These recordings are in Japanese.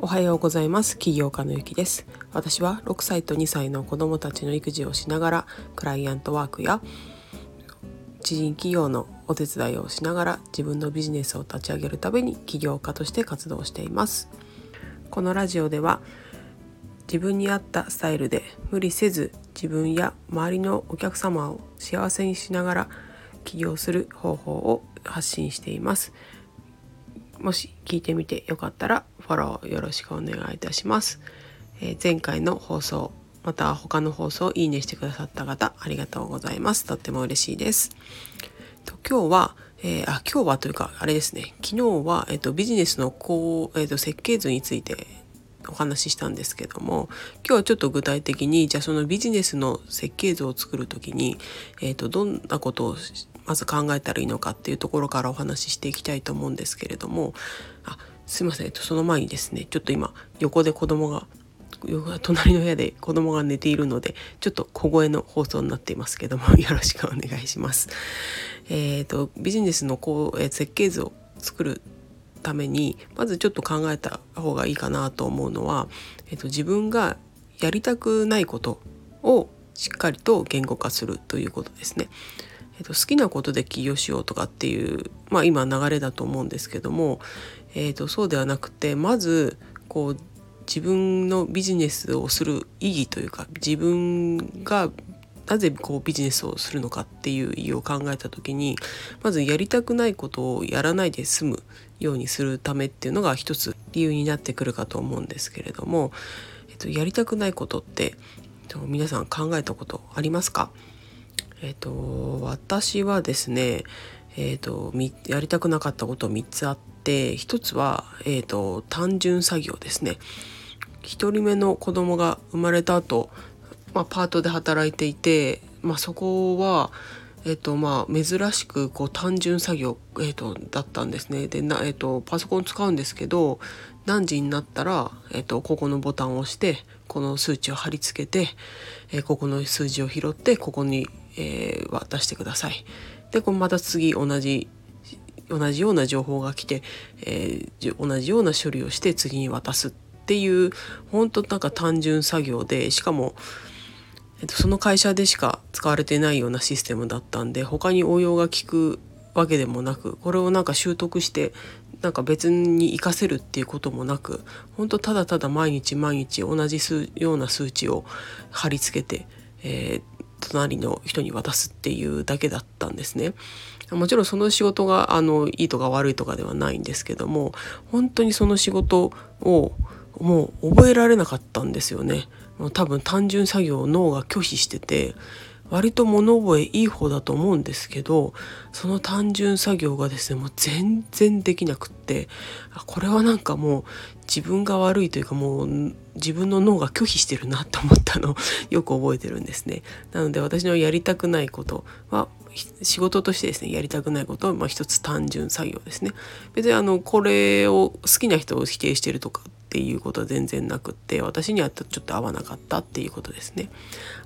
おはようございます。起業家のゆきです。私は6歳と2歳の子供たちの育児をしながらクライアントワークや知人企業のお手伝いをしながら自分のビジネスを立ち上げるために起業家として活動しています。このラジオでは自分に合ったスタイルで無理せず自分や周りのお客様を幸せにしながら起業する方法を発信していますもし聞いてみてよかったらフォローよろしくお願いいたします。えー、前回の放送また他の放送をいいねしてくださった方ありがとうございます。とっても嬉しいです。と今日は、えー、あ今日はというかあれですね昨日は、えーと、ビジネスのこう、えーと、設計図についてお話ししたんですけども今日はちょっと具体的にじゃあそのビジネスの設計図を作る時に、えーとどんなことをまず考えたらいいのかっていうところからお話ししていきたいと思うんですけれどもあすいません、えっと、その前にですねちょっと今横で子供が隣の部屋で子供が寝ているのでちょっと小声の放送になっていますけども よろしくお願いします。え、ー、とビジネスのこう、えー、設計図を作るためにまずちょっと考えた方がいいかなと思うのは、えーと自分がやりたくないことをしっかりと言語化するということですね。えーと、好きなことで起業しようとかっていう、まあ、今流れだと思うんですけども、えーと、そうではなくてまずこう自分のビジネスをする意義というか自分がなぜこうビジネスをするのかっていう意義を考えた時にまずやりたくないことをやらないで済むようにするためっていうのが一つ理由になってくるかと思うんですけれども、えっと、やりたくないことって皆さん考えたことありますか？えっ、と私はですねえっ、とやりたくなかったこと3つあって1つは、えーと、単純作業ですね1人目の子供が生まれた後、まあパートで働いていて、まあ、そこはえっとまあ、珍しくこう単純作業、えっと、だったんですね。でな、えっと、パソコン使うんですけど何時になったら、えっと、ここのボタンを押してこの数値を貼り付けて、えここの数字を拾ってここにえー、渡してください。でこまた次同じ同じような情報が来て、えー、同じような処理をして次に渡すっていう本当なんか単純作業でしかも、えっと、その会社でしか使われてないようなシステムだったんで他に応用が効くわけでもなくこれをなんか習得してなんか別に活かせるっていうこともなく本当ただただ毎日毎日同じような数値を貼り付けて、えー、隣の人に渡すっていうだけだったんですね。もちろんその仕事があのいいとか悪いとかではないんですけども本当にその仕事をもう覚えられなかったんですよね。もう多分単純作業を脳が拒否してて割と物覚えいい方だと思うんですけどその単純作業がですねもう全然できなくってこれはなんかもう自分が悪いというかもう自分の脳が拒否してるなと思ったの よく覚えてるんですね。なので私のやりたくないことは仕事としてですねやりたくないことはまあ一つ単純作業ですね。別にあのこれを好きな人を否定してるとかっていうことは全然なくって私にはちょっと合わなかったっていうことですね。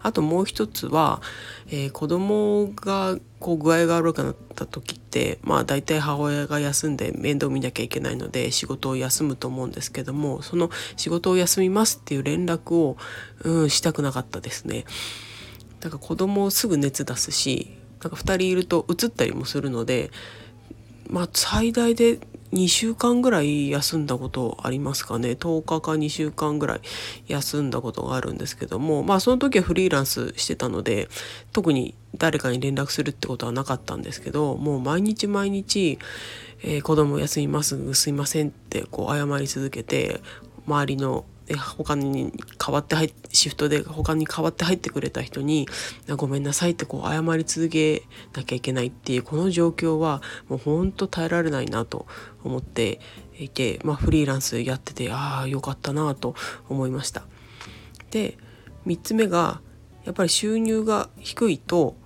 あともう一つは、えー、子供がこう具合が悪くなった時ってまあ大体母親が休んで面倒見なきゃいけないので仕事を休むと思うんですけどもその仕事を休みますっていう連絡を、うん、したくなかったですね。だから子供すぐ熱出すしなんか2人いるとうつったりもするのでまあ最大で2週間ぐらい休んだことありますかね。10日か2週間ぐらい休んだことがあるんですけども。まあその時はフリーランスしてたので特に誰かに連絡するってことはなかったんですけどもう毎日毎日、えー、子供休みますすいませんってこう謝り続けて周りの他に代わって入っシフトで他に代わって入ってくれた人に「ごめんなさい」ってこう謝り続けなきゃいけないっていうこの状況はもうほんと耐えられないなと思っていて、まあ、フリーランスやっててああよかったなと思いました。で3つ目がやっぱり収入が低いと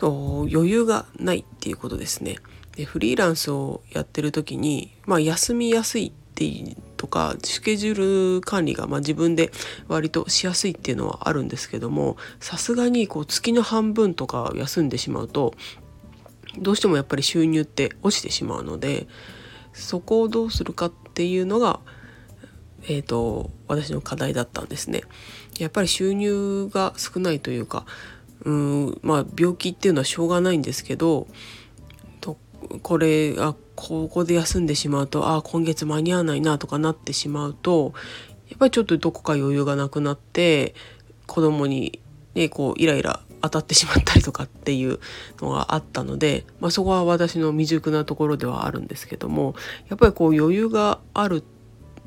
余裕がないっていうことですね。でフリーランスをやってる時に、まあ、休みやすいってとかスケジュール管理がま自分で割としやすいっていうのはあるんですけどもさすがにこう月の半分とか休んでしまうとどうしてもやっぱり収入って落ちてしまうのでそこをどうするかっていうのが、えーと、私の課題だったんですね。やっぱり収入が少ないというかうんまあ病気っていうのはしょうがないんですけどとこれあここで休んでしまうとああ今月間に合わないなとかなってしまうとやっぱりちょっとどこか余裕がなくなって子供にねこうイライラ当たってしまったりとかっていうのがあったので、まあ、そこは私の未熟なところではあるんですけどもやっぱりこう余裕がある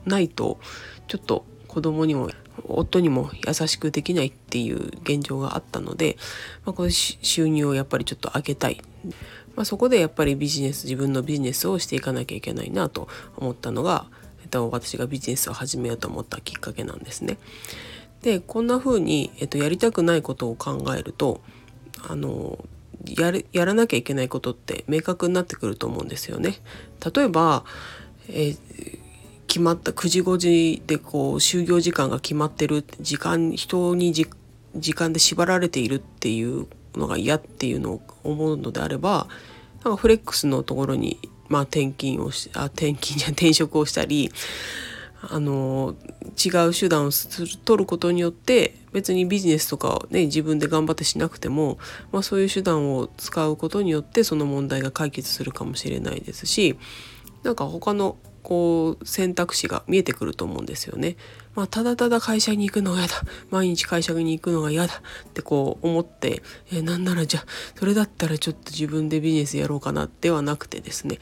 ないとちょっと子供にも夫にも優しくできないっていう現状があったので、まあ、この収入をやっぱりちょっと上げたい、まあ、そこでやっぱりビジネス自分のビジネスをしていかなきゃいけないなと思ったのが、えっと、私がビジネスを始めようと思ったきっかけなんですね。でこんな風に、えっと、やりたくないことを考えるとあのやるやらなきゃいけないことって明確になってくると思うんですよね。例えば、えー、決まった9時5時でこう就業時間が決まってる時間人に時間で縛られているっていうのが嫌っていうのを思うのであればなんかフレックスのところに、まあ、転勤をしあ転勤じゃ 転職をしたりあの違う手段を取ることによって別にビジネスとかをね自分で頑張ってしなくても、まあ、そういう手段を使うことによってその問題が解決するかもしれないですしなんか他のこう選択肢が見えてくると思うんですよね。まあ、ただただ会社に行くのが嫌だ。毎日会社に行くのが嫌だ。ってこう思ってえなんならじゃあそれだったらちょっと自分でビジネスやろうかなではなくてですね。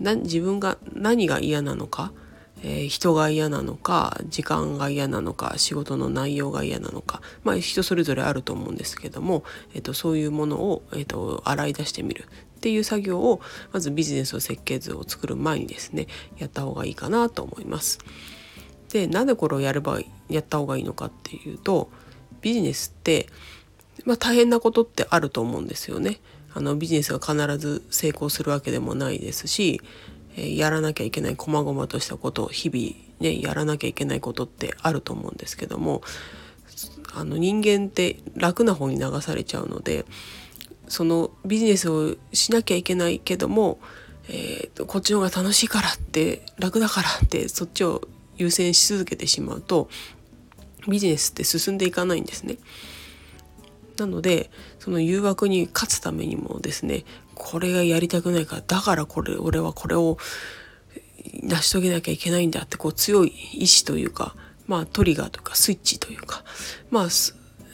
自分が何が嫌なのかえー、人が嫌なのか時間が嫌なのか仕事の内容が嫌なのか、まあ、人それぞれあると思うんですけども、えーと、そういうものを、えーと、洗い出してみる。っていう作業をまずビジネスの設計図を作る前にですねやった方がいいかなと思います。でなぜこれをやればやった方がいいのかっていうとビジネスって、まあ、大変なことってあると思うんですよね。あのビジネスが必ず成功するわけでもないですしえやらなきゃいけない細々としたことを日々ねやらなきゃいけないことってあると思うんですけどもあの人間って楽な方に流されちゃうのでそのビジネスをしなきゃいけないけども、えー、こっちの方が楽しいからって楽だからってそっちを優先し続けてしまうとビジネスって進んでいかないんですね。なのでその誘惑に勝つためにもですねこれがやりたくないからだからこれ俺はこれを成し遂げなきゃいけないんだってこう強い意志というかまあトリガーとかスイッチというかまあ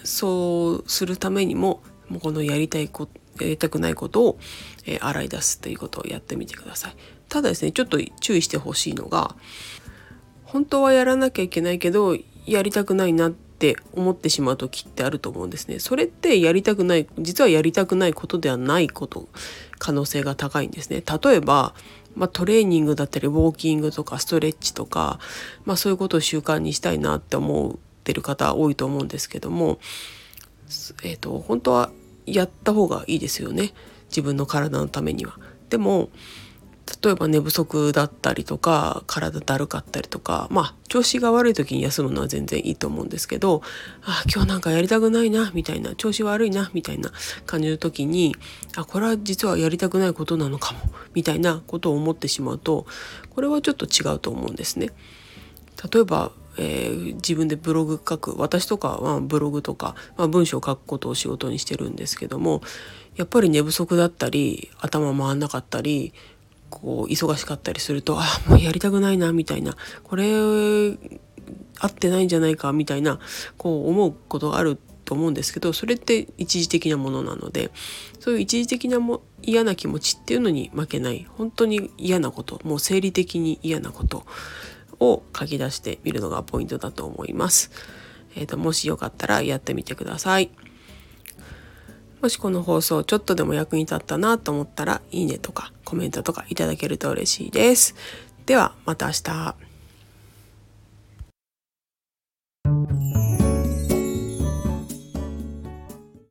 そうするためにももうこのやりたいことやりたくないことを、え、洗い出すっていうことをやってみてください。ただですねちょっと注意してほしいのが本当はやらなきゃいけないけどやりたくないなって思ってしまう時ってあると思うんですね。それってやりたくない実はやりたくないことではないこと可能性が高いんですね。例えば、まあ、トレーニングだったりウォーキングとかストレッチとか、まあ、そういうことを習慣にしたいなって思ってる方多いと思うんですけども、えー、と本当はやった方がいいですよね自分の体のためには。でも例えば寝不足だったりとか体だるかったりとかまあ調子が悪い時に休むのは全然いいと思うんですけどあ今日なんかやりたくないなみたいな調子悪いなみたいな感じの時にあこれは実はやりたくないことなのかもみたいなことを思ってしまうとこれはちょっと違うと思うんですね。例えばえー、自分でブログ書く私とかはブログとか、まあ、文章を書くことを仕事にしてるんですけどもやっぱり寝不足だったり頭回んなかったりこう忙しかったりするとあもうやりたくないなみたいなこれ合ってないんじゃないかみたいなこう思うことがあると思うんですけどそれって一時的なものなのでそういう一時的なも嫌な気持ちっていうのに負けない本当に嫌なこともう生理的に嫌なことを書き出してみるのがポイントだと思います。えーともしよかったらやってみてください。もしこの放送ちょっとでも役に立ったなと思ったらいいねとかコメントとかいただけると嬉しいです。ではまた明日。